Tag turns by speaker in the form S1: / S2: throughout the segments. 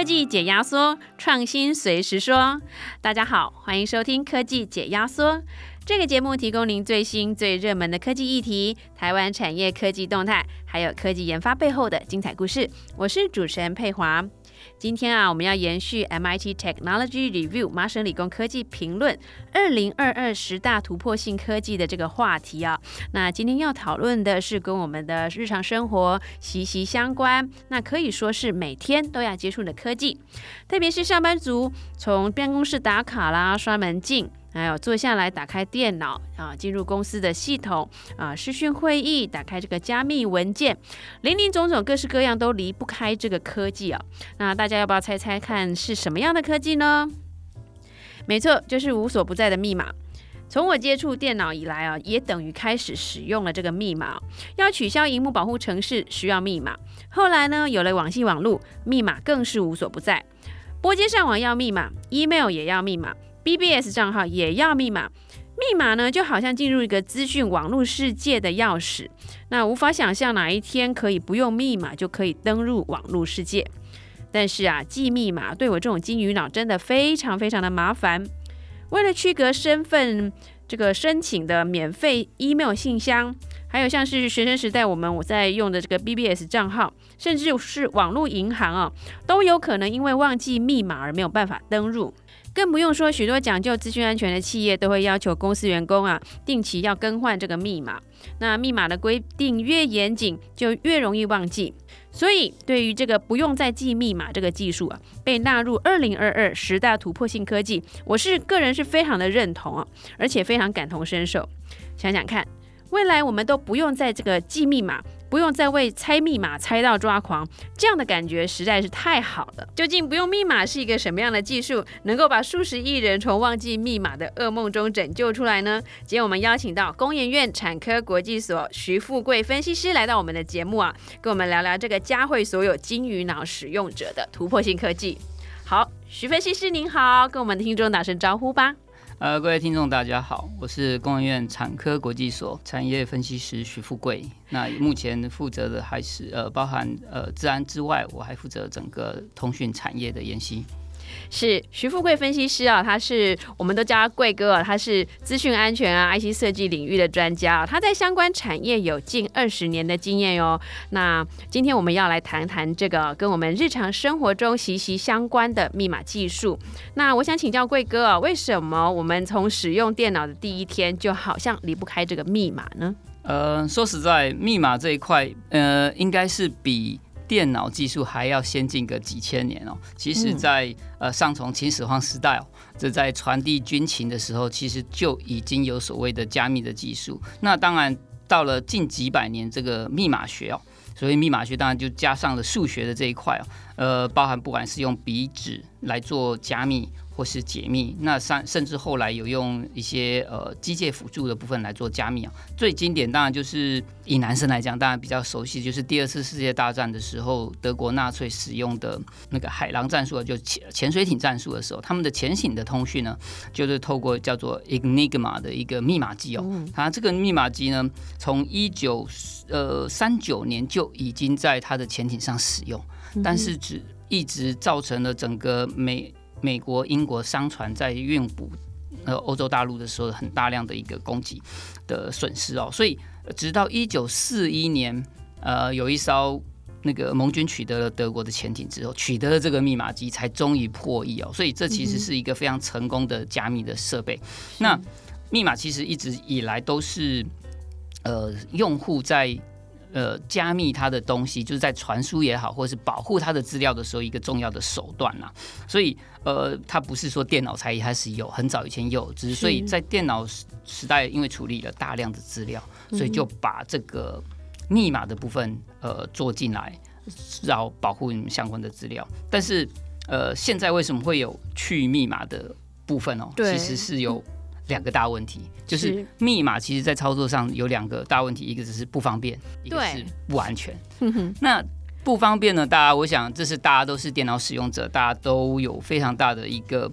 S1: 科技解压缩，创新随时说。大家好，欢迎收听科技解压缩。这个节目提供您最新最热门的科技议题、台湾产业科技动态，还有科技研发背后的精彩故事。我是主持人佩华。今天啊，我们要延续 MIT Technology Review 麻省理工科技评论二零二二十大突破性科技的这个话题啊。那今天要讨论的是跟我们的日常生活息息相关，那可以说是每天都要接触的科技，特别是上班族从办公室打卡啦、刷门禁。还有坐下来打开电脑啊，进入公司的系统啊，视讯会议，打开这个加密文件，林林总总，各式各样都离不开这个科技啊。那大家要不要猜猜看是什么样的科技呢？没错，就是无所不在的密码。从我接触电脑以来啊，也等于开始使用了这个密码。要取消荧幕保护程式需要密码，后来呢有了网际网络，密码更是无所不在。拨接上网要密码，email 也要密码。BBS 账号也要密码，密码呢就好像进入一个资讯网络世界的钥匙。那无法想象哪一天可以不用密码就可以登入网络世界。但是啊，记密码对我这种金鱼脑真的非常非常的麻烦。为了区隔身份，这个申请的免费 email 信箱，还有像是学生时代我们我在用的这个 BBS 账号，甚至是网络银行啊，都有可能因为忘记密码而没有办法登入。更不用说，许多讲究资讯安全的企业都会要求公司员工啊，定期要更换这个密码。那密码的规定越严谨，就越容易忘记。所以，对于这个不用再记密码这个技术啊，被纳入二零二二十大突破性科技，我是个人是非常的认同啊，而且非常感同身受。想想看，未来我们都不用再这个记密码。不用再为猜密码猜到抓狂，这样的感觉实在是太好了。究竟不用密码是一个什么样的技术，能够把数十亿人从忘记密码的噩梦中拯救出来呢？今天我们邀请到工研院产科国际所徐富贵分析师来到我们的节目啊，跟我们聊聊这个佳慧所有金鱼脑使用者的突破性科技。好，徐分析师您好，跟我们的听众打声招呼吧。
S2: 呃，各位听众，大家好，我是工研院产科国际所产业分析师徐富贵。那目前负责的还是呃，包含呃治安之外，我还负责整个通讯产业的研习。
S1: 是徐富贵分析师啊，他是我们都叫他贵哥啊，他是资讯安全啊、IC 设计领域的专家啊，他在相关产业有近二十年的经验哟。那今天我们要来谈谈这个跟我们日常生活中息息相关的密码技术。那我想请教贵哥啊，为什么我们从使用电脑的第一天就好像离不开这个密码呢？
S2: 呃，说实在，密码这一块，呃，应该是比。电脑技术还要先进个几千年哦。其实，在呃上从秦始皇时代哦，这在传递军情的时候，其实就已经有所谓的加密的技术。那当然，到了近几百年，这个密码学哦，所以密码学当然就加上了数学的这一块哦，呃，包含不管是用笔纸来做加密。或是解密，那甚甚至后来有用一些呃机械辅助的部分来做加密啊。最经典当然就是以男生来讲，当然比较熟悉，就是第二次世界大战的时候，德国纳粹使用的那个海狼战术，就潜潜水艇战术的时候，他们的潜艇的通讯呢，就是透过叫做 Enigma 的一个密码机哦。它这个密码机呢，从一九呃三九年就已经在它的潜艇上使用，但是只一直造成了整个美。美国、英国商船在运补呃欧洲大陆的时候，很大量的一个供给的损失哦，所以直到一九四一年，呃，有一艘那个盟军取得了德国的潜艇之后，取得了这个密码机，才终于破译哦。所以这其实是一个非常成功的加密的设备。那密码其实一直以来都是呃用户在。呃，加密它的东西，就是在传输也好，或者是保护它的资料的时候，一个重要的手段呐。所以，呃，它不是说电脑才开始有，很早以前有，只是所以在电脑时代，因为处理了大量的资料，所以就把这个密码的部分呃做进来，然后保护你们相关的资料。但是，呃，现在为什么会有去密码的部分哦？其实是有。两个大问题就是密码，其实在操作上有两个大问题，一个只是不方便，一个是不安全。那不方便呢？大家，我想这是大家都是电脑使用者，大家都有非常大的一个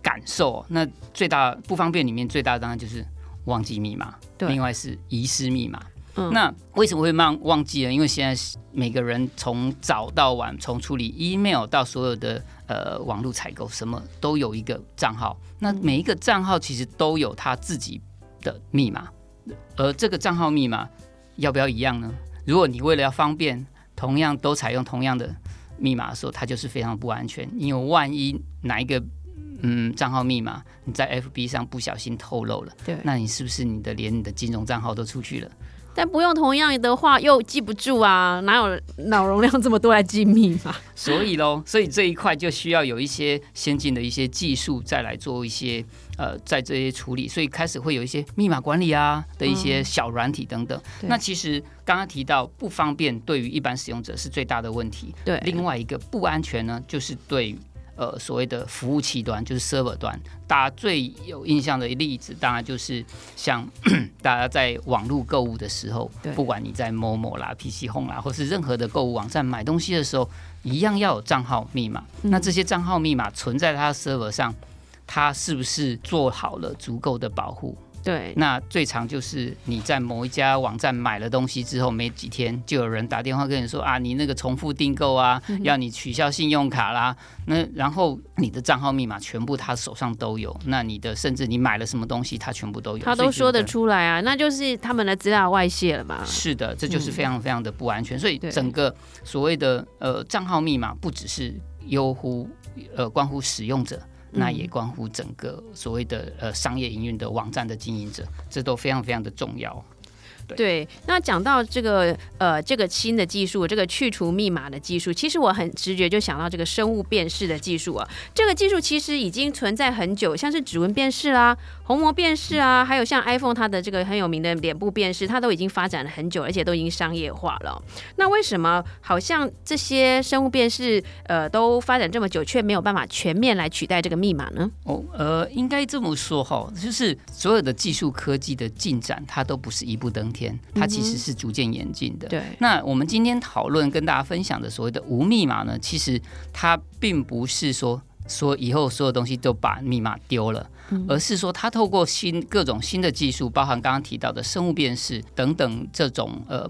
S2: 感受。那最大不方便里面最大当然就是忘记密码，另外是遗失密码。
S1: 嗯
S2: 那为什么会忘忘记了？因为现在每个人从早到晚，从处理 email 到所有的呃网络采购，什么都有一个账号。那每一个账号其实都有他自己的密码，而这个账号密码要不要一样呢？如果你为了要方便，同样都采用同样的密码的时候，它就是非常不安全。因为万一哪一个嗯账号密码你在 FB 上不小心透露了，
S1: 对
S2: 那你是不是你的连你的金融账号都出去了？
S1: 但不用同样的话又记不住啊，哪有脑容量这么多来记密码？
S2: 所以喽，所以这一块就需要有一些先进的一些技术，再来做一些呃，在这些处理，所以开始会有一些密码管理啊的一些小软体等等。
S1: 对
S2: 那其实刚刚提到不方便，对于一般使用者是最大的问题。
S1: 对，
S2: 另外一个不安全呢，就是对于呃所谓的服务器端，就是 server 端，大家最有印象的例子，当然就是像 大家在网络购物的时候，不管你在某某啦、PC Home 啦，或是任何的购物网站买东西的时候，一样要有账号密码。
S1: 嗯
S2: 那这些账号密码存在它的 server 上，它是不是做好了足够的保护？
S1: 对，
S2: 那最常就是你在某一家网站买了东西之后，没几天就有人打电话跟你说啊，你那个重复订购啊，
S1: 嗯
S2: 要你取消信用卡啦。那然后你的账号密码全部他手上都有，那你的甚至你买了什么东西，他全部都有。
S1: 他都说得。出来啊，那就是他们的资料外泄了嘛。
S2: 是的，这就是非常非常的不安全。所以整个所谓的呃账号密码，不只是优乎呃关乎使用者，那也关乎整个所谓的呃商业营运的网站的经营者，这都非常非常的重要。
S1: 对，那讲到这个呃这个新的技术，这个去除密码的技术，其实我很直觉就想到这个生物辨识的技术啊。这个技术其实已经存在很久，像是指纹辨识啦、虹膜辨识啊，还有像 iPhone 它的这个很有名的脸部辨识，它都已经发展了很久，而且都已经商业化了。那为什么好像这些生物辨识呃都发展这么久，却没有办法全面来取代这个密码呢？
S2: 哦，呃，应该这么说哈，就是所有的技术科技的进展，它都不是一步登天，它其实是逐渐演进的。
S1: 对，
S2: 那我们今天讨论跟大家分享的所谓的无密码呢，其实它并不是说说以后所有东西都把密码丢了，而是说它透过新各种新的技术，包含刚刚提到的生物辨识等等这种呃，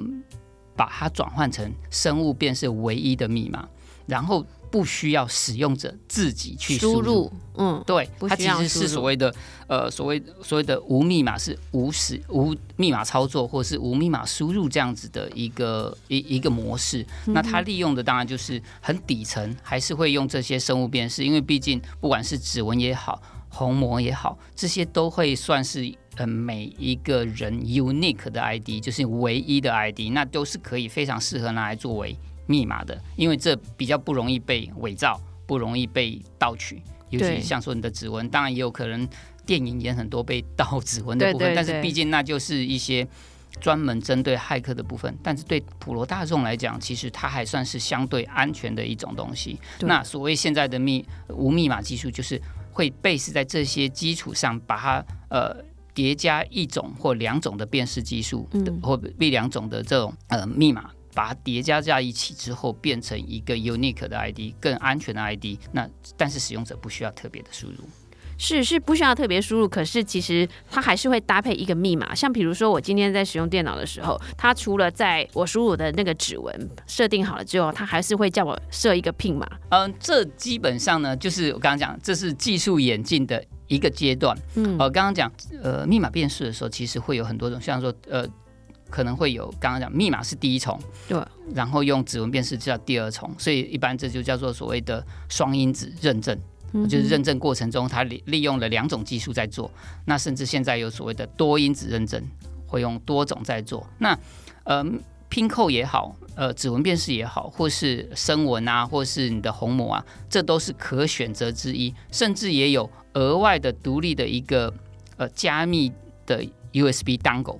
S2: 把它转换成生物辨识唯一的密码，然后不需要使用者自己去
S1: 输
S2: 输入
S1: 入，嗯，
S2: 对，它其实是所谓的呃所谓所谓的无密码是无使无密码操作或是无密码输入这样子的一个一一个模式。那它利用的当然就是很底层，还是会用这些生物辨识，因为毕竟不管是指纹也好。虹膜也好，这些都会算是呃每一个人 unique 的 ID，就是唯一的 ID，那都是可以非常适合拿来作为密码的，因为这比较不容易被伪造，不容易被盗取。尤
S1: 对
S2: 其像说你的指纹，当然也有可能电影演很多被盗指纹的部分，
S1: 对对对
S2: 但是毕竟那就是一些专门针对骇客的部分。但是对普罗大众来讲，其实它还算是相对安全的一种东西。那所谓现在的密无密码技术，就是会 base 在这些基础上，把它呃。叠加一种或两种的辨识技术，
S1: 嗯
S2: 或一两种的这种呃密码，把它叠加在一起之后，变成一个 unique 的 ID，更安全的 ID。那但是使用者不需要特别的输入。
S1: 是是不需要特别输入，可是其实它还是会搭配一个密码。像比如说，我今天在使用电脑的时候，它除了在我输入的那个指纹设定好了之后，它还是会叫我设一个 PIN 码。
S2: 嗯，这基本上呢，就是我刚刚讲，这是技术演进的一个阶段。
S1: 嗯
S2: 呃，刚刚讲呃密码辨识的时候，其实会有很多种，像说呃可能会有刚刚讲密码是第一重，
S1: 对，
S2: 然后用指纹辨识叫第二重，所以一般这就叫做所谓的双因子认证。就是认证过程中，它利利用了两种技术在做。那甚至现在有所谓的多因子认证，会用多种在做。那呃拼扣也好，呃指纹辨识也好，或是声纹啊，或是你的虹膜啊，这都是可选择之一。甚至也有额外的独立的一个呃加密的 USB dongle。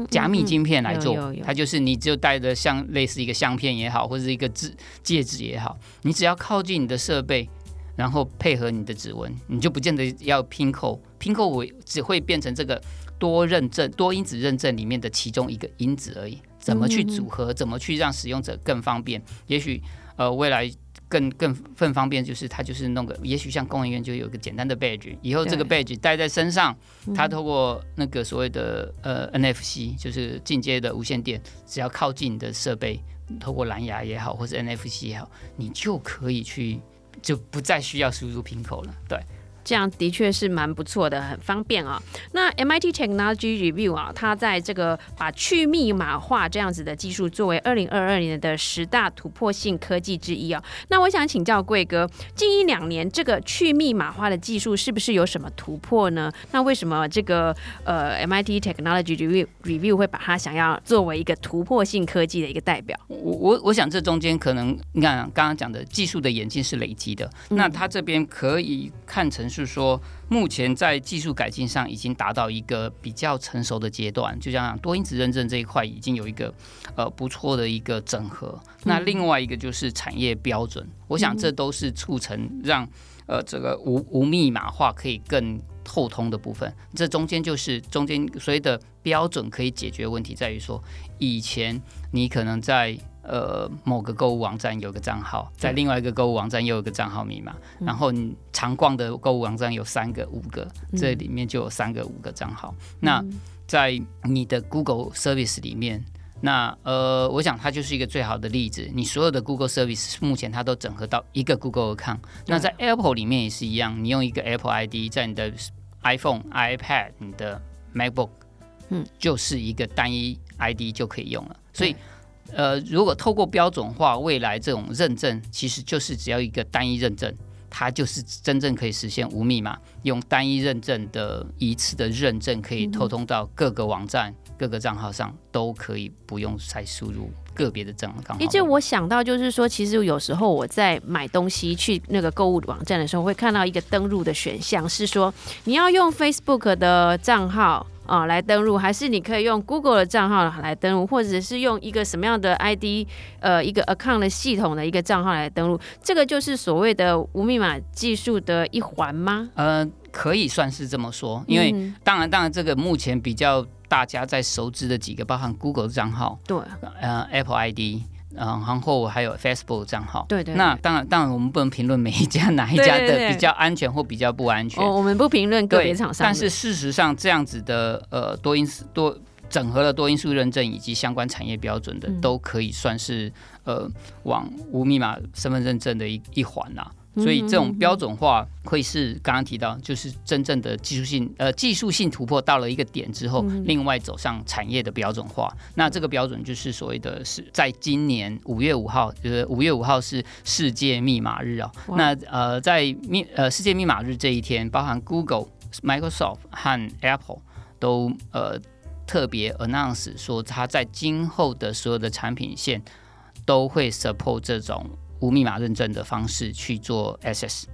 S1: 嗯，
S2: 加密晶片来做，它就是你只有带着像类似一个相片也好，或者是一个指戒指也好，你只要靠近你的设备，然后配合你的指纹，你就不见得要拼扣，拼扣我只会变成这个多认证、多因子认证里面的其中一个因子而已。怎么去组合，怎么去让使用者更方便？也许呃未来更更更方便，就是它就是弄个，也许像公务员就有个简单的 badge，以后这个 badge 戴在身上，它透过那个所谓的呃 NFC，就是进阶的无线电，只要靠近你的设备，透过蓝牙也好，或是 NFC 也好，你就可以去，就不再需要输入 PIN 口了，对。
S1: 这样的确是蛮不错的，很方便啊。那 MIT Technology Review 啊，它在这个把去密码化这样子的技术作为二零二二年的十大突破性科技之一啊。那我想请教贵哥，近一两年这个去密码化的技术是不是有什么突破呢？那为什么这个呃 MIT Technology Review Review 会把它想要作为一个突破性科技的一个代表？
S2: 我我我想这中间可能你看刚刚讲的技术的演进是累积的，那它这边可以看成。是说，目前在技术改进上已经达到一个比较成熟的阶段，就像多因子认证这一块已经有一个呃不错的一个整合。那另外一个就是产业标准，我想这都是促成让呃这个无无密码化可以更透通的部分。这中间就是中间所谓的标准可以解决问题，在于说以前你可能在。呃，某个购物网站有个账号，在另外一个购物网站又有个账号密码，然后你常逛的购物网站有三个、五个，这里面就有三个、五个账号。那在你的 Google Service 里面，那呃，我想它就是一个最好的例子。你所有的 Google Service 目前它都整合到一个 Google account。那在 Apple 里面也是一样，你用一个 Apple ID 在你的 iPhone、iPad、你的 MacBook，嗯，就是一个单一 ID 就可以用了。所以呃，如果透过标准化，未来这种认证其实就是只要一个单一认证，它就是真正可以实现无密码，用单一认证的一次的认证，可以透通到各个网站、各个账号上，都可以不用再输入个别的账号。
S1: 因为我想到就是说，其实有时候我在买东西去那个购物网站的时候，会看到一个登录的选项，是说你要用 Facebook 的账号。啊，来登录，还是你可以用 Google 的账号来登录，或者是用一个什么样的 ID，呃，一个 account 的系统的一个账号来登录，这个就是所谓的无密码技术的一环吗？
S2: 呃，可以算是这么说，因为当然，当然，这个目前比较大家在熟知的几个，包含 Google 的账号，
S1: 对，
S2: 呃，Apple ID。嗯，然后还有 Facebook 账号。
S1: 对对。
S2: 那当然，当然我们不能评论每一家哪一家的比较安全或比较不安全。
S1: 哦，我们不评论个别厂商。
S2: 但是事实上，这样子的呃多因素多整合了多因素认证以及相关产业标准的，都可以算是呃往无密码身份认证的一一环啦。所以这种标准化会是刚刚提到，就是真正的技术性呃技术性突破到了一个点之后，另外走上产业的标准化。那这个标准就是所谓的是在今年五月五号，就是五月五号是世界密码日啊。那呃在密呃世界密码日这一天，包含 Google、Microsoft 和 Apple 都呃特别 announce 说，它在今后的所有的产品线都会 support 这种。无密码认证的方式去做 SS，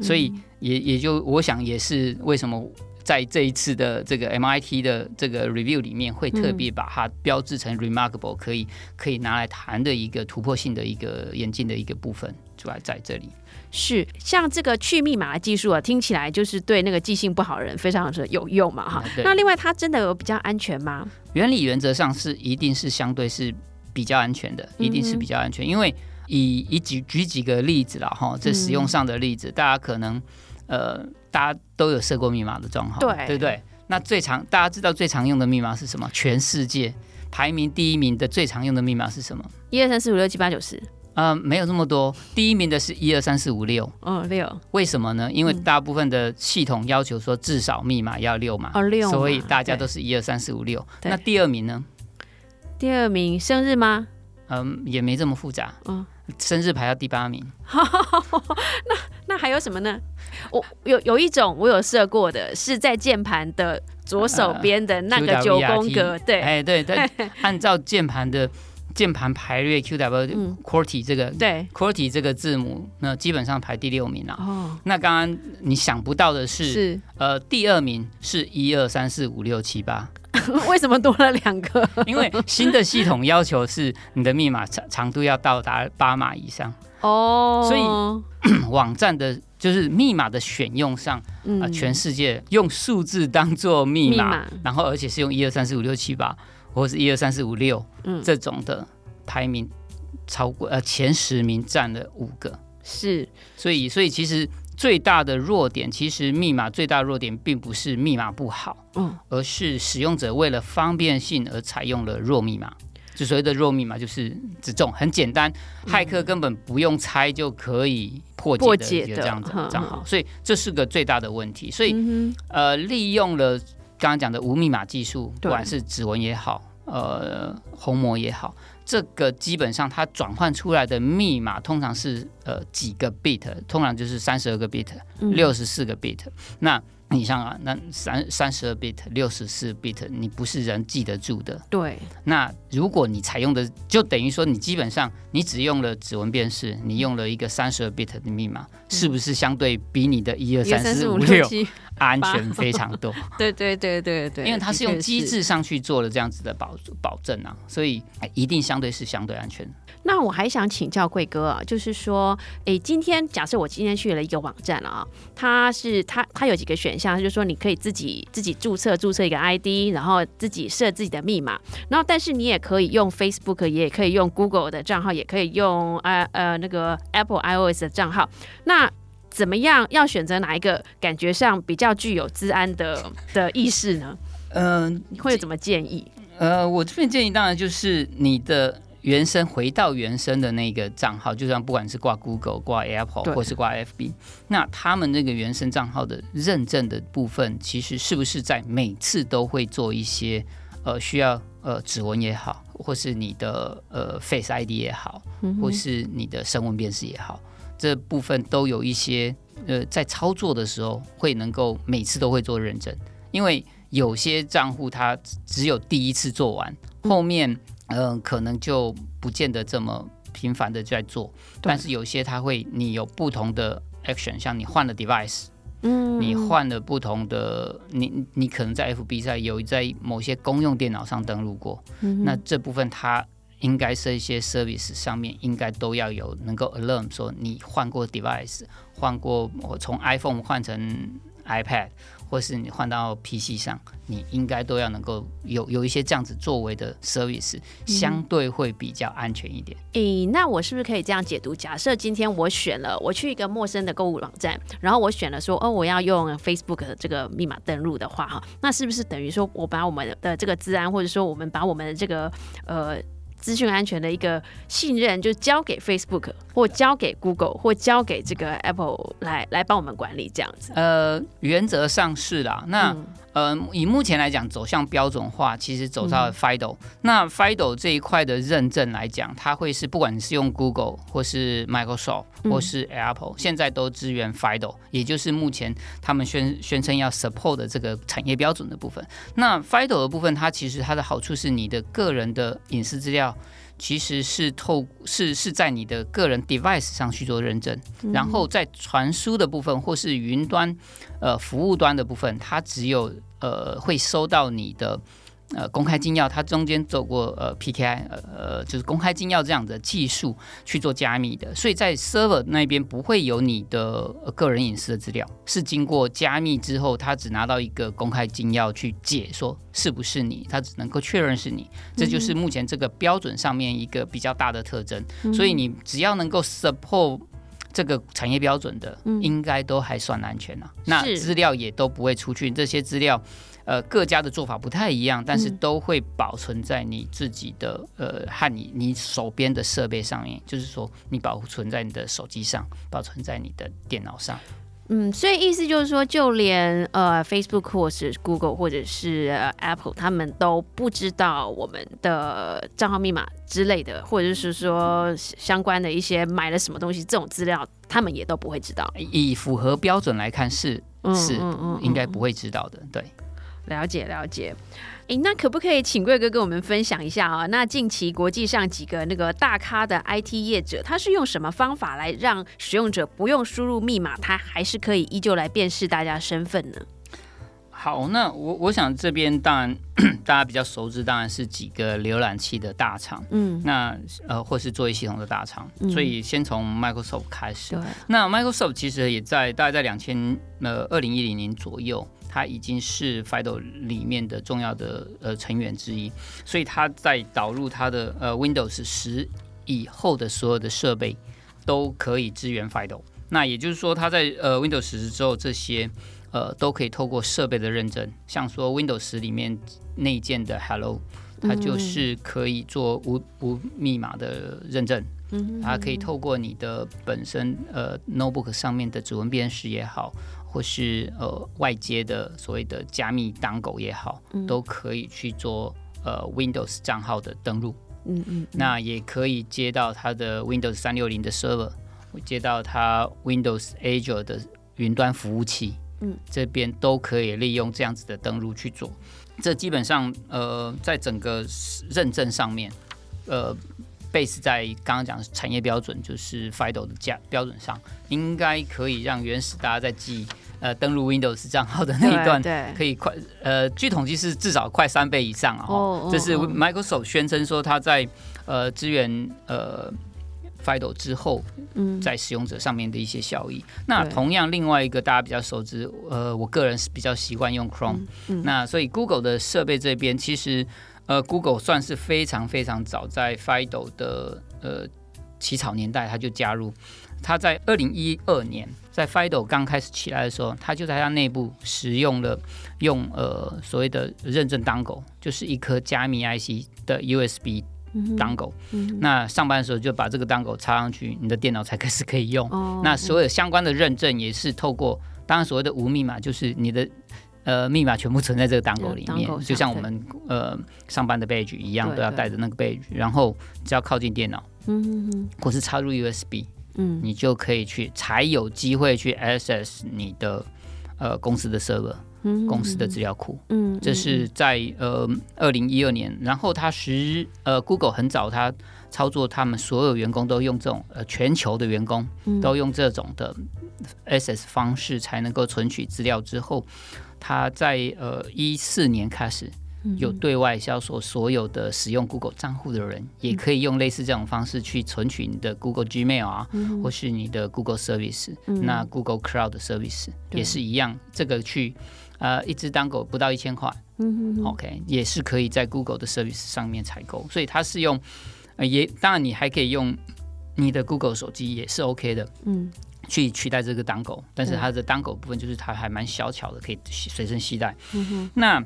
S2: 所以也也就我想也是为什么在这一次的这个 MIT 的这个 review 里面会特别把它标志成 remarkable，可以可以拿来谈的一个突破性的一个演进的一个部分，主要在这里。
S1: 是像这个去密码的技术啊，听起来就是对那个记性不好的人非常的有用嘛，哈。那另外它真的有比较安全吗？
S2: 原理原则上是一定是相对是比较安全的，一定是比较安全，因为。以以举举几个例子了哈，这使用上的例子，大家可能呃，大家都有设过密码的账号，
S1: 对
S2: 对不对？那最常大家知道最常用的密码是什么？全世界排名第一名的最常用的密码是什么？
S1: 一二三四五六七八九十。
S2: 呃，没有那么多，第一名的是一二三四五六。
S1: 嗯，六。
S2: 为什么呢？因为大部分的系统要求说至少密码要六嘛，
S1: 哦六，
S2: 所以大家都是一二三四五六。那第二名呢？
S1: 第二名生日吗？
S2: 嗯，也没这么复杂。嗯。生日排到第八名，
S1: 那那还有什么呢？我有有一种我有设过的，是在键盘的左手边的那个九宫格，对，
S2: 哎对对，按照键盘的键盘排列 Q W QWERTY 这个
S1: 对。
S2: QWERTY 这个字母，那基本上排第六名了。哦，那刚刚你想不到的是，
S1: 是。
S2: 呃第二名是一二三四五六七八。
S1: 为什么多了两个？
S2: 因为新的系统要求是你的密码长长度要到达八码以上。哦，所以 网站的就是密码的选用上啊，全世界用数字当做密码，然后而且是用一二三四五六七八或者是一二三四五六这种的排名超过呃前十名占了五个。
S1: 是，
S2: 所以所以其实最大的弱点，其实密码最大的弱点并不是密码不好，
S1: 嗯，
S2: 而是使用者为了方便性而采用了弱密码。就所谓的弱密码，就是指这种很简单，骇客根本不用猜就可以破
S1: 破
S2: 解
S1: 解的
S2: 的这样子
S1: 哼
S2: 账号，所以这是个最大的问题。所以
S1: 嗯
S2: 呃，利用了刚刚讲的无密码技术，不管是指纹也好，呃，虹膜也好，这个基本上它转换出来的密码通常是呃几个 bit，通常就是三十二个 bit，
S1: 哼，
S2: 六十四个 bit。那你像啊，那三三十二 bit、六十四 bit，你不是人记得住的。
S1: 对，
S2: 那如果你采用的，就等于说你基本上你只用了指纹辨识，你用了一个三十二 bit 的密码，是不是相对比你的一二三四
S1: 四五
S2: 五六
S1: 七，
S2: 安全非常多？
S1: 对对对对对，
S2: 因为它是用机。制上去做了这样子的保保证啊，所以哎一定相对是相对安全。
S1: 那我还想请教贵哥啊，就是说，诶，今天假设我今天去了一个网站了啊，它是它它有几个选项，就是说你可以自己自己注册注册一个 ID，然后自己设自己的密码，然后但是你也可以用 Facebook，也可以用 Google 的账号，也可以用呃呃那个 Apple iOS 的账号，那。怎么样？要选择哪一个感觉上比较具有治安的 的意识呢？
S2: 嗯
S1: 你会有怎么建议？
S2: 呃，我这边建议当然就是你的原生回到原生的那个账号，就像不管是挂 Google、挂 Apple 或是挂 FB，那他们那个原生账号的认证的部分，其实是不是在每次都会做一些呃需要呃指纹也好，或是你的呃 Face ID 也好，或是你的声纹辨识也好，这部分都有一些呃在操作的时候会能够每次都会做认证，因为有些账户它只只有第一次做完，后面嗯、呃可能就不见得这么频繁的在做，但是有些它会你有不同的 action，像你换了 device。
S1: 嗯。
S2: 你换了不同的，你你可能在 FB 上有在某些公用电脑上登录过，
S1: 嗯
S2: 那这部分它应该是一些 service 上面应该都要有能够 alarm 说你换过 device，换过我从 iPhone 换成 iPad，或是你换到 PC 上，你应该都要能够有有一些这样子作为的 service，相对会比较安全一点。
S1: 诶，那我是不是可以这样解读？假设今天我选了，我去一个陌生的购物网站，然后我选了说，哦，我要用 Facebook 的这个密码登录的话，哈，那是不是等于说我把我们的这个治安，或者说我们把我们的这个呃资讯安全的一个信任，就交给 Facebook 或交给 Google 或交给这个 Apple 来来帮我们管理这样子？
S2: 呃，原则上是啦。那、
S1: 嗯
S2: 呃，以目前来讲，走向标准化，其实走到了 FIDO、那 FIDO 这一块的认证来讲，它会是不管你是用 Google 或是 Microsoft
S1: 嗯
S2: 或是 Apple，、现在都支援 FIDO，也就是目前他们宣宣称要 support 的这个产业标准的部分。那 FIDO 的部分，它其实它的好处是你的个人的隐私资料。其实是透是是在你的个人 device 上去做认证，然后在传输的部分或是云端呃服务端的部分，它只有呃会收到你的呃公开金钥，它中间走过呃 PKI 呃呃就是公开金钥这样的技术去做加密的，所以在 server 那边不会有你的、呃个人隐私的资料，是经过加密之后，他只拿到一个公开金钥去解说是不是你，他只能够确认是你，这就是目前这个标准上面一个比较大的特征。所以你只要能够 support 这个产业标准的，应该都还算安全啊。那资料也都不会出去，这些资料。呃，各家的做法不太一样，但是都会保存在你自己的呃和你你手边的设备上面，就是说你保存在你的手机上，保存在你的电脑上。
S1: 嗯，所以意思就是说，就连呃 Facebook 或是 Google 或者是、呃 Apple，他们都不知道我们的账号密码之类的，或者是说相关的一些买了什么东西这种资料，他们也都不会知道。
S2: 以符合标准来看是，
S1: 嗯
S2: 是
S1: 嗯嗯
S2: 应该不会知道的。对，
S1: 了解了解。诶，那可不可以请贵哥跟我们分享一下啊？那近期国际上几个那个大咖的 IT 业者，他是用什么方法来让使用者不用输入密码，他还是可以依旧来辨识大家身份呢？
S2: 好，那我我想这边当然 大家比较熟知，当然是几个浏览器的大厂，
S1: 嗯，
S2: 那呃或是作业系统的大厂，所以先从 Microsoft 开始。
S1: 对，
S2: 那 Microsoft 其实也在大概在两千呃二零一零年左右，它已经是 FIDO 里面的重要的呃成员之一，所以它在导入它的呃 Windows 十以后的所有的设备，都可以支援 FIDO。那也就是说，它在呃 Windows 十之后，这些呃都可以透过设备的认证，像说 Windows 十里面内建的 Hello，它就是可以做无无密码的认证。嗯，它可以透过你的本身呃 notebook 上面的指纹辨识也好，或是呃外接的所谓的加密当狗也好，都可以去做呃 Windows 账号的登录。嗯嗯，那也可以接到它的 Windows 三六零的 server，接到它 Windows Azure 的云端服务器。嗯，这边都可以利用这样子的登录去做。这基本上呃，在整个认证上面，呃。Base 在刚刚讲产业标准，就是 FIDO 的价标准上，应该可以让原始大家在记呃登录 Windows 账号的那一段，可以快呃据统计是至少快三倍以上啊！哦，这是 Microsoft 宣称说它在呃支援呃 FIDO 之后，嗯，在使用者上面的一些效益。那同样另外一个大家比较熟知，呃，我个人是比较习惯用 Chrome，那所以 Google 的设备这边其实。呃，Google 算是非常非常早，在 FIDO 的呃起草年代，它就加入。它在二零一二年，在 FIDO 刚开始起来的时候，它就在它内部使用了用呃所谓的认证当狗，就是一颗加密 IC 的 USB 当狗。那上班的时候就把这个当狗插上去，你的电脑才开始可以用。那所有相关的认证也是透过，当然所谓的无密码，就是你的。呃，密码全部存在这个档口里面，就像我们呃上班的 badge 一样，都要带着那个 badge，然后只要靠近电脑，嗯或是插入 USB，嗯，你就可以去，才有机会去 access 你的呃公司的 server，公司的资料库，嗯，这是在呃二零一二年，然后他十呃 Google 很早他操作，他们所有员工都用这种呃全球的员工都用这种的 access 方式才能够存取资料之后。他在呃一四年开始有对外销售，所有的使用 Google 账户的人也可以用类似这种方式去存取你的 Google Gmail 啊，或是你的 Google Service，那 Google Cloud Service 也是一样，这个去呃一只单狗不到一千块，OK 也是可以在 Google 的 Service 上面采购，所以它是用呃也当然你还可以用你的 Google 手机也是 OK 的，嗯。去取代这个当狗，但是它的当狗部分就是它还蛮小巧的，可以随身携带。那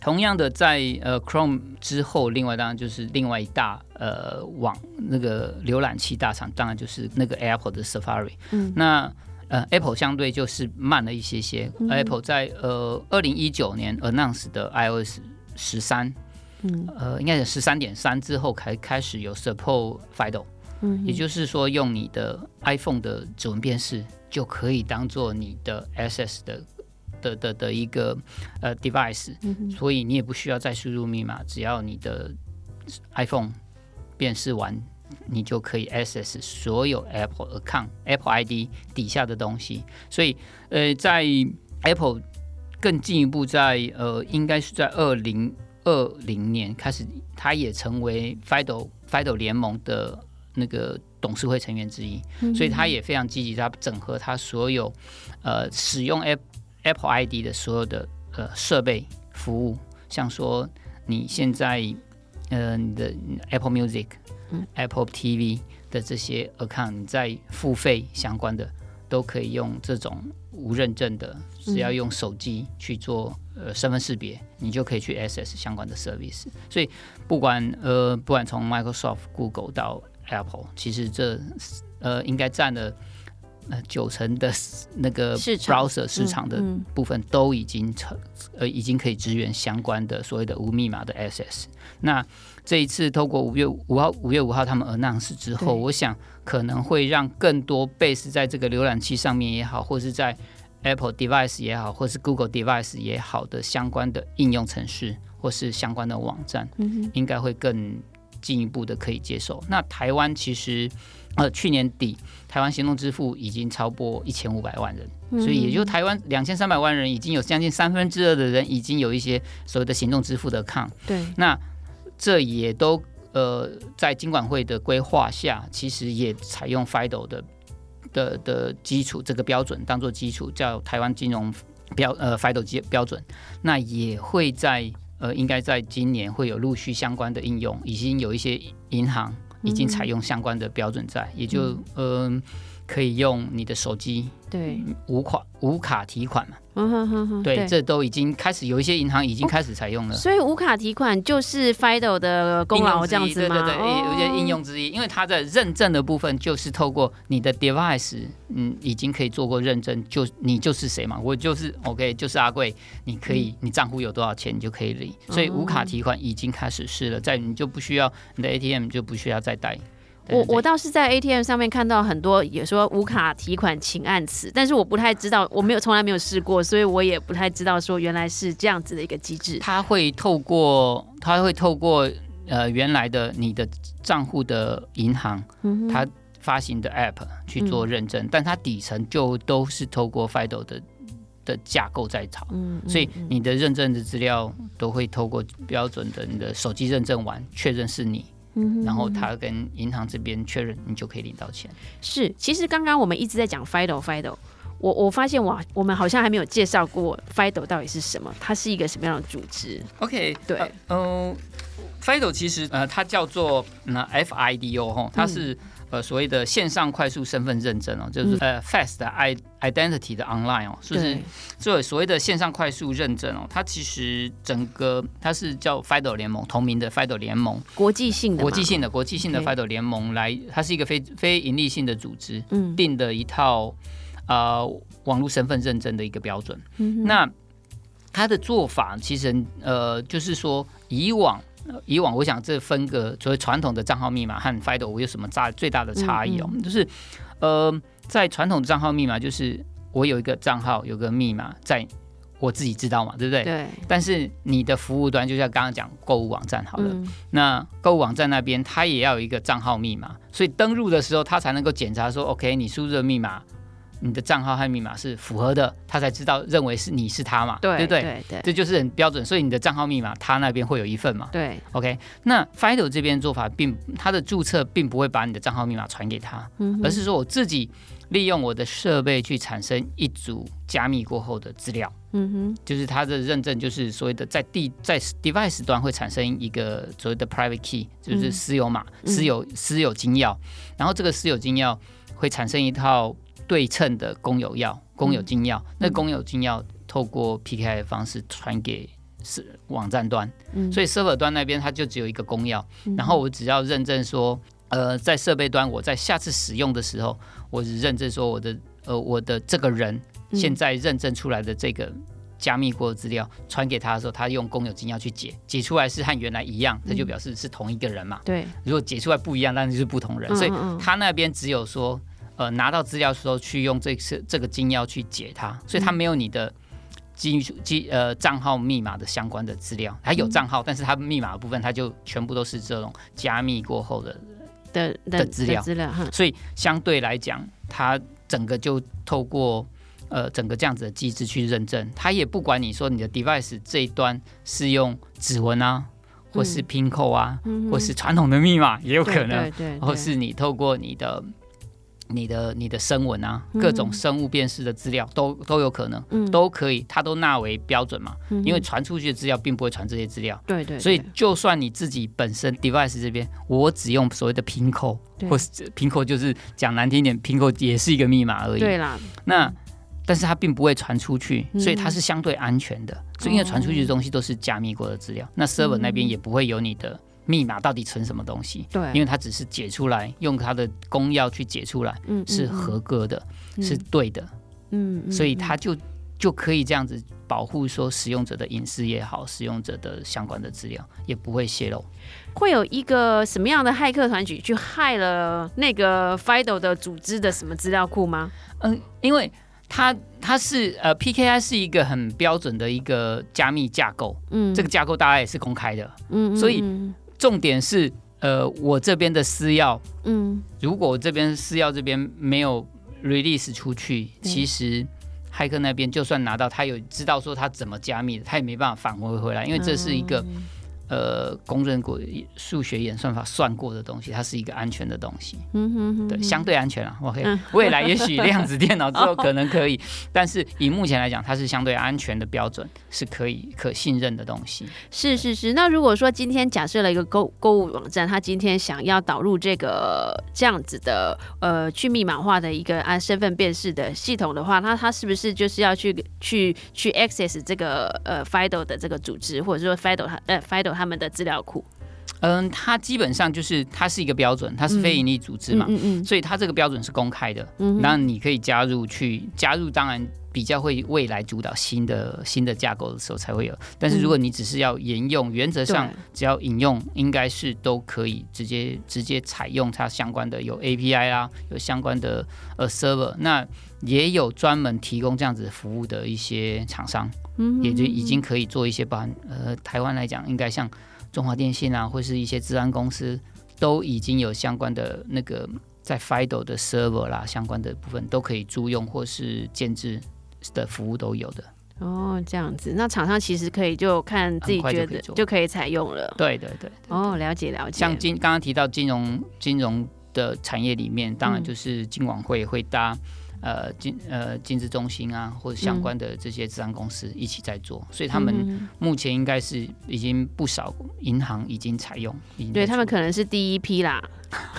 S2: 同样的，在呃 Chrome 之后，另外当然就是另外一大呃网那个浏览器大厂，当然就是那个 Apple 的 Safari。嗯，那呃 Apple 相对就是慢了一些些。Apple 在呃二零一九年 announce 的 iOS 十三，嗯，呃应该是十三点三之后开开始有 support Fido。也就是说，用你的 iPhone 的指纹辨识就可以当做你的 SS 的的的的一个呃 device，所以你也不需要再输入密码，只要你的 iPhone 辨识完，你就可以 access 所有 Apple account、Apple ID 底下的东西。所以，呃，在 Apple 更进一步，在呃，应该是在二零二零年开始，它也成为 Fido Fido 联盟的。那个董事会成员之一，所以他也非常积极，他整合他所有呃使用 App Apple ID 的所有的呃设备服务，像说你现在呃你的 Apple Music、Apple TV 的这些 account，你在付费相关的都可以用这种无认证的，只要用手机去做呃身份识别，你就可以去 access 相关的 service。所以不管呃不管从 Microsoft、Google 到 Apple 其实这呃应该占了呃九成的那个 browser 市场的部分都已经成呃已经可以支援相关的所谓的无密码的 SS。那这一次透过五月五号五月五号他们 announce 之后，我想可能会让更多 base 在这个浏览器上面也好，或是在 Apple device 也好，或是 Google device 也好的相关的应用程式或是相关的网站，应该会更。进一步的可以接受。那台湾其实，呃，去年底台湾行动支付已经超过一千五百万人，所以也就台湾两千三百万人已经有将近三分之二的人已经有一些所谓的行动支付的抗。
S1: 对，
S2: 那这也都呃在金管会的规划下，其实也采用 FIDO 的的的基础这个标准当做基础，叫台湾金融标呃 FIDO 基标准。那也会在。呃，应该在今年会有陆续相关的应用，已经有一些银行已经采用相关的标准在，也就嗯、可以用你的手机
S1: 对，
S2: 无卡无卡提款嘛。
S1: 嗯哼哼哼，
S2: 对，这都已经开始有一些银行已经开始采用了。
S1: 所以无卡提款就是 Fido 的功劳这样子吗？
S2: 对对对，
S1: 哦
S2: 有些应用之一，因为它的认证的部分就是透过你的 device，嗯，已经可以做过认证，就你就是谁嘛，我就是 OK，就是阿贵，你可
S1: 嗯
S2: 以，你账户有多少钱，你就可以领。所以无卡提款已经开始试了，在你就不需要你的 ATM 就不需要再带。
S1: 我我倒是在 ATM 上面看到很多也说无卡提款请按此，但是我不太知道，我没有从来没有试过，所以我也不太知道说原来是这样子的一个机制。
S2: 它会透过它会透过呃原来的你的账户的银行，
S1: 嗯
S2: 它发行的 App 去做认证，但它底层就都是透过 FIDO 的的架构在跑，
S1: 嗯
S2: 所以你的认证的资料都会透过标准的你的手机认证完，确认是你。
S1: 嗯
S2: 然后他跟银行这边确认，你就可以领到钱。
S1: 是，其实刚刚我们一直在讲 Fido Fido，我我发现我，我们好像还没有介绍过 Fido 到底是什么，它是一个什么样的组织
S2: ？OK，
S1: 对
S2: 呃，呃 FIDO 其实呃，它叫做那 FIDO 哈，它是、呃所谓的线上快速身份认证哦，就是、呃 Fast Identity 的 Online 哦，就是
S1: 对。
S2: 所以所谓的线上快速认证哦，它其实整个它是叫 FIDO 联盟同名的 FIDO 联盟，
S1: 国际性的，
S2: 国际性的国际性的 FIDO 联盟来，它是一个非非盈利性的组织，
S1: 嗯。
S2: 定的一套呃网络身份认证的一个标准。
S1: 嗯
S2: 那它的做法其实呃，就是说以往。呃以往我想这分个所谓传统的账号密码和 FIDO 我有什么大最大的差异哦？就是呃，在传统账号密码就是我有一个账号有个密码在我自己知道嘛，对不对？
S1: 对，
S2: 但是你的服务端就像刚刚讲购物网站好了，
S1: 嗯
S2: 那购物网站那边它也要有一个账号密码，所以登录的时候它才能够检查说，OK，你输入的密码，你的账号和密码是符合的，他才知道认为是你是他嘛，
S1: 对
S2: 不对？
S1: 对对。
S2: 这就是很标准，所以你的账号密码他那边会有一份嘛。
S1: 对
S2: ，，OK？那 FIDO 这边做法并他的注册并不会把你的账号密码传给他，
S1: 嗯
S2: 而是说我自己利用我的设备去产生一组加密过后的资料。
S1: 嗯哼，
S2: 就是它的认证，就是所谓的在地在 device 端会产生一个所谓的 private key，就是私有码、
S1: 嗯。
S2: 私有私有金钥，然后这个私有金钥会产生一套对称的公有钥、公有金钥，那公有金钥透过 PKI 的方式传给是网站端，
S1: 嗯。
S2: 所以 server 端那边它就只有一个公钥，然后我只要认证说，呃，在设备端我在下次使用的时候，我只认证说我的呃我的这个人
S1: 嗯。
S2: 现在认证出来的这个加密过的资料传给他的时候，他用公有金钥去解，解出来是和原来一样，这就表示是同一个人嘛。
S1: 对，
S2: 如果解出来不一样，那就是不同人。所以他那边只有说，呃，拿到资料的时候去用这次这个金钥去解它，所以它没有你的。基基呃账号密码的相关的资料，它有账号，但是它密码的部分，它就全部都是这种加密过后的
S1: 的
S2: 的资料。
S1: 资料哈，
S2: 所以相对来讲，它整个就透过呃整个这样子的机制去认证，它也不管你说你的 device 这一端是用指纹啊，或是拼扣啊，或是传统的密码也有可能，
S1: 对对，对。
S2: 或是你透过你的。你的你的声纹啊，各种生物辨识的资料都都有可能，
S1: 嗯。
S2: 都可以，它都纳为标准嘛。因为传出去的资料并不会传这些资料，
S1: 对对，
S2: 所以就算你自己本身 device 这边，我只用所谓的拼扣，
S1: 对。
S2: 或是拼扣就是讲难听点，拼扣也是一个密码而已。
S1: 对啦，
S2: 那但是它并不会传出去，
S1: 嗯。
S2: 所以它是相对安全的。所以因为传出去的东西都是加密过的资料，那 server 那边也不会有你的密码到底存什么东西，
S1: 对，
S2: 因为它只是解出来，用它的公钥去解出来
S1: 嗯
S2: 是合格的，是对的，
S1: 嗯，嗯
S2: 所以它就就可以这样子保护说使用者的隐私也好，使用者的相关的资料也不会泄露。
S1: 会有一个什么样的骇客团体去害了那个 Fido 的组织的什么资料库吗？
S2: 嗯，因为它它是呃 PKI 是一个很标准的一个加密架构，
S1: 嗯，
S2: 这个架构大家也是公开的，
S1: 嗯，嗯
S2: 所以
S1: 嗯
S2: 重点是呃我这边的私钥，
S1: 嗯
S2: 如果我这边私钥这边没有 release 出去，其实。骇客那边就算拿到，他有知道说他怎么加密的，他也没办法返回回来，因为这是一个、
S1: 嗯
S2: 呃公认过数学演算法算过的东西，它是一个安全的东西。
S1: 嗯哼哼，
S2: 对，相对安全啊。OK，
S1: 嗯
S2: 未来也许量子电脑之后可能可以，但是以目前来讲，它是相对安全的标准，是可以可信任的东西。
S1: 是是是。那如果说今天假设了一个购购物网站，他今天想要导入这个这样子的呃去密码化的一个按身份辨识的系统的话，那它是不是就是要去去去 access 这个呃 FIDO 的这个组织，或者说 FIDO 他呃 FIDO 他们的资料库？
S2: 嗯，它基本上就是它是一个标准，它是非营利组织嘛，
S1: 嗯嗯
S2: 所以它这个标准是公开的。
S1: 嗯
S2: 那你可以加入去加入，当然比较会未来主导新的新的架构的时候才会有。但是如果你只是要沿用，原则上只要引用，应该是都可以直接直接采用它相关的有 API 啦，有相关的呃 server，那也有专门提供这样子服务的一些厂商，
S1: 嗯。
S2: 也就已经可以做一些包含呃台湾来讲，应该像中华电信啊，或是一些治安公司都已经有相关的那个在 FIDO 的 server 啦，相关的部分都可以租用或是建制的服务都有的。
S1: 哦，这样子，那厂商其实可以就看自己觉得就可以采用了。
S2: 对对对，
S1: 哦，了解了解。
S2: 像金刚刚提到金融金融的产业里面，当然就是金管会会搭。呃，金呃金资中心啊，或者相关的这些治安公司一起在做，所以他们
S1: 嗯
S2: 目前应该是已经不少银行已经采用，
S1: 对他们可能是第一批啦，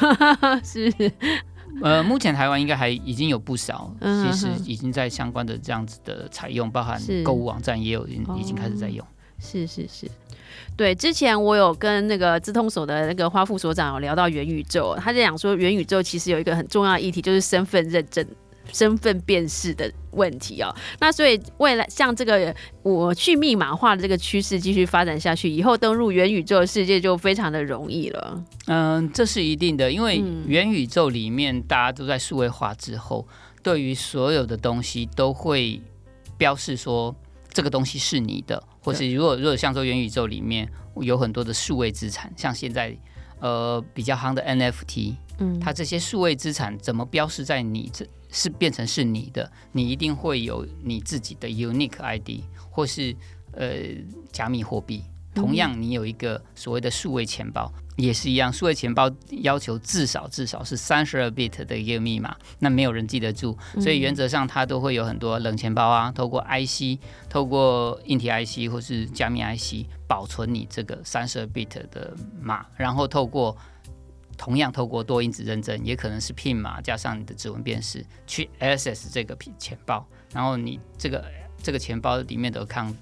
S1: 是
S2: 呃，目前台湾应该还已经有不少，
S1: 嗯
S2: 其实已经在相关的这样子的采用，包含购物网站也有已经已经开始在用。
S1: 是是是，对，之前我有跟那个资通所的那个花副所长有聊到元宇宙，他在讲说元宇宙其实有一个很重要的议题，就是身份认证。身份辨识的问题哦，那所以未来像这个我去密码化的这个趋势继续发展下去，以后登入元宇宙的世界就非常的容易了。
S2: 嗯，这是一定的，因为
S1: 嗯。
S2: 元宇宙里面大家都在数位化之后，对于所有的东西都会标示说这个东西是你的，或是如果如果像说元宇宙里面有很多的数位资产，像现在呃比较夯的 NFT，
S1: 嗯，
S2: 它这些数位资产怎么标示在你这是变成是你的？你一定会有你自己的 unique ID，或是呃加密货币。同样，你有一个所谓的数位钱包，也是一样。数位钱包要求至少至少是三十二 bit 的一个密码，那没有人记得住，所以原则上它都会有很多冷钱包啊，透过 IC，透过硬体 IC 或是加密 IC 保存你这个三十二 bit 的码，然后透过同样透过多因子认证，也可能是 PIN 码加上你的指纹辨识去 access 这个钱包，然后你这个这个钱包里面的 account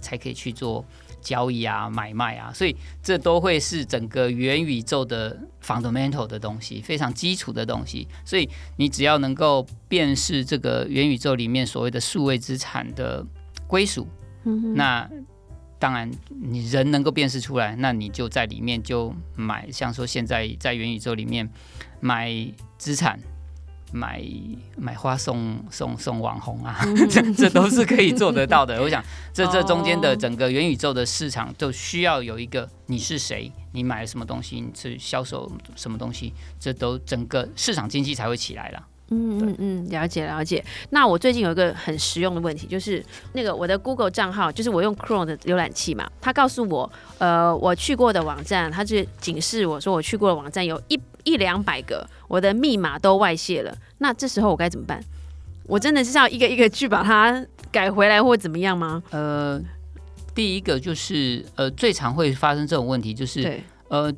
S2: 才可以去做交易啊、买卖啊，所以这都会是整个元宇宙的 fundamental 的东西，非常基础的东西。所以你只要能够辨识这个元宇宙里面所谓的数位资产的归属，那当然你人能够辨识出来，那你就在里面就买，像说现在在元宇宙里面买资产。买买花送送送网红啊，这这都是可以做得到的。我想这这中间的整个元宇宙的市场，就需要有一个你是谁，你买了什么东西，你是销售什么东西，这都整个市场经济才会起来了。
S1: 嗯嗯嗯，了解了解。那我最近有一个很实用的问题，就是那个我的 Google 账号，就是我用 Chrome 的浏览器嘛，它告诉我，呃，我去过的网站，它就警示我说我去过的网站有一一两百个，我的密码都外泄了。那这时候我该怎么办？我真的是要一个一个去把它改回来，或怎么样吗？
S2: 呃，第一个就是呃，最常会发生这种问题，就是
S1: 对，
S2: 呃，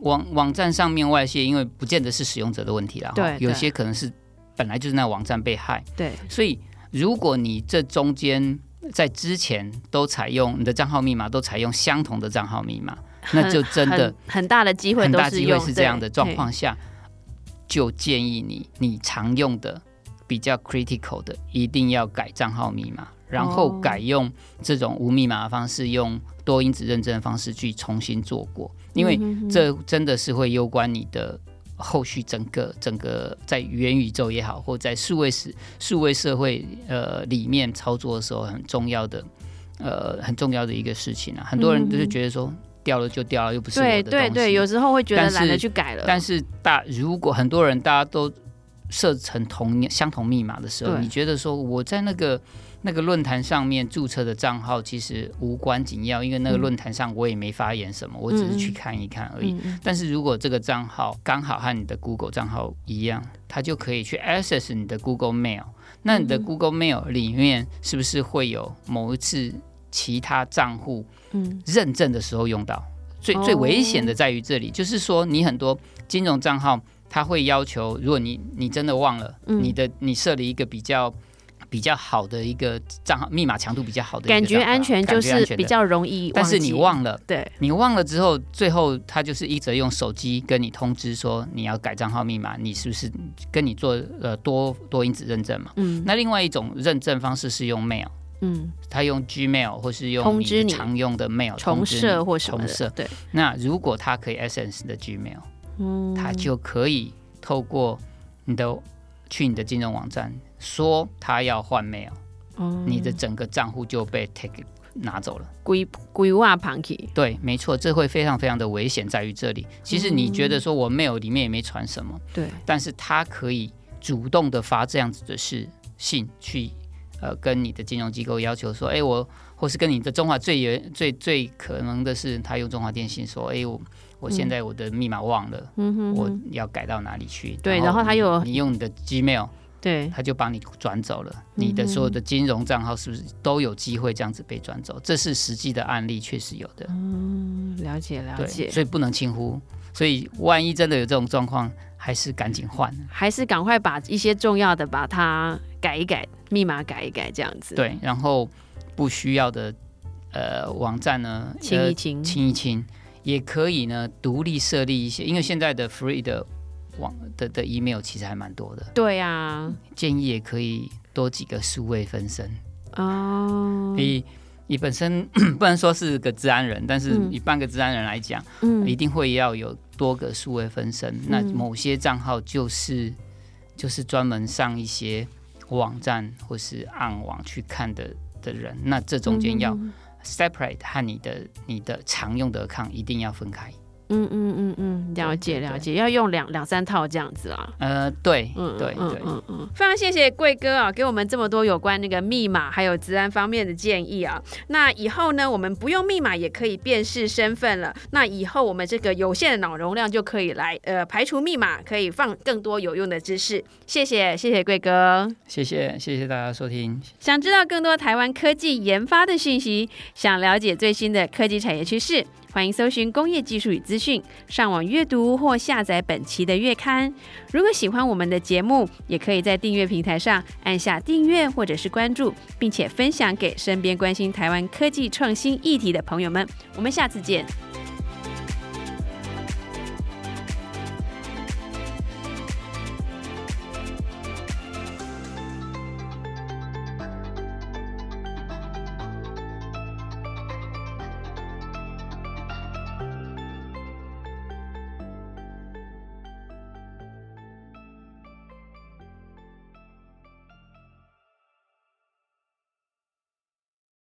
S2: 网网站上面外泄，因为不见得是使用者的问题啦，
S1: 对
S2: 有些可能是本来就是那个网站被害，
S1: 对，
S2: 所以如果你这中间在之前都采用你的账号密码都采用相同的账号密码，那就真的
S1: 很很大的机会
S2: 很大机会是这样的状况下，就建议你你常用的比较 critical 的，一定要改账号密码，然后
S1: 哦。
S2: 改用这种无密码的方式，用多因子认证的方式去重新做过，因为
S1: 嗯
S2: 这真的是会攸关你的。后续整个整个在元宇宙也好，或在数位时数位社会呃里面操作的时候，很重要的呃很重要的一个事情啊。很多人都是觉得说掉了就掉了，又不是我的东西。
S1: 对对对，有时候会觉得懒得去改了，
S2: 但是大如果很多人大家都设成同相同密码的时候，你觉得说我在那个那个论坛上面注册的账号其实无关紧要，因为那个论坛上我也没发言什么，我只是去看一看而已。但是如果这个账号刚好和你的 Google 账号一样，它就可以去 access 你的 Google Mail。那你的 Google Mail 里面是不是会有某一次其他账户认证的时候用到？最最危险的在于这里，就是说你很多金融账号，它会要求，如果你你真的忘了你的你设了一个比较比较好的一个账号密码强度比较好的，
S1: 感觉安全就是比较容易，
S2: 但是你忘了，
S1: 对，
S2: 你忘了之后，最后他就是一直用手机跟你通知说你要改账号密码，你是不是跟你做呃多多因子认证嘛？嗯，那另外一种认证方式是用 mail。嗯，他用 Gmail 或是用
S1: 通知你
S2: 常用的 mail
S1: 重设或
S2: 重设。
S1: 对，
S2: 那如果他可以 Essence 的 Gmail，嗯，他就可以透过你的去你的金融网站说他要换 mail，哦，你的整个账户就被 take 拿走了，
S1: 规规划旁起。
S2: 对，没错，这会非常非常的危险，在于这里。其实你觉得说我 mail 里面也没传什么，
S1: 对，
S2: 但是他可以主动的发这样子的事信去。呃，跟你的金融机构要求说，哎，我或是跟你的中华最原最最可能的是，他用中华电信说，哎，我我现在我的密码忘了，嗯哼，我要改到哪里去？
S1: 对，然后他有
S2: 你用你的 Gmail，
S1: 对，
S2: 他就帮你转走了，你的所有的金融账号是不是都有机会这样子被转走？这是实际的案例，确实有的。
S1: 嗯，了解了解，
S2: 所以不能轻忽，所以万一真的有这种状况，还是赶紧换，
S1: 还是赶快把一些重要的把它改一改。密码改一改，这样子。
S2: 对，然后不需要的呃网站呢，
S1: 清一清，
S2: 清一清，也可以呢独立设立一些，因为现在的 free 的网的的 email 其实还蛮多的。
S1: 对呀，
S2: 建议也可以多几个数位分身哦。你你本身 不能说是个治安人，但是你半个治安人来讲，嗯，一定会要有多个数位分身。那某些账号就是就是专门上一些。网站或是暗网去看的的人，那这中间要 separate 和你的你的常用的抗一定要分开。
S1: 嗯嗯嗯嗯，了解了解，要用两两三套这样子啊。
S2: 呃，对，嗯对对嗯
S1: 嗯，非常谢谢贵哥啊，给我们这么多有关那个密码还有治安方面的建议啊。那以后呢，我们不用密码也可以辨识身份了。那以后我们这个有限的脑容量就可以来呃排除密码，可以放更多有用的知识。谢谢谢谢贵哥，
S2: 谢谢谢谢大家收听。
S1: 想知道更多台湾科技研发的信息，想了解最新的科技产业趋势。欢迎搜寻工业技术与资讯，上网阅读或下载本期的月刊。如果喜欢我们的节目，也可以在订阅平台上按下订阅或者是关注，并且分享给身边关心台湾科技创新议题的朋友们。我们下次见。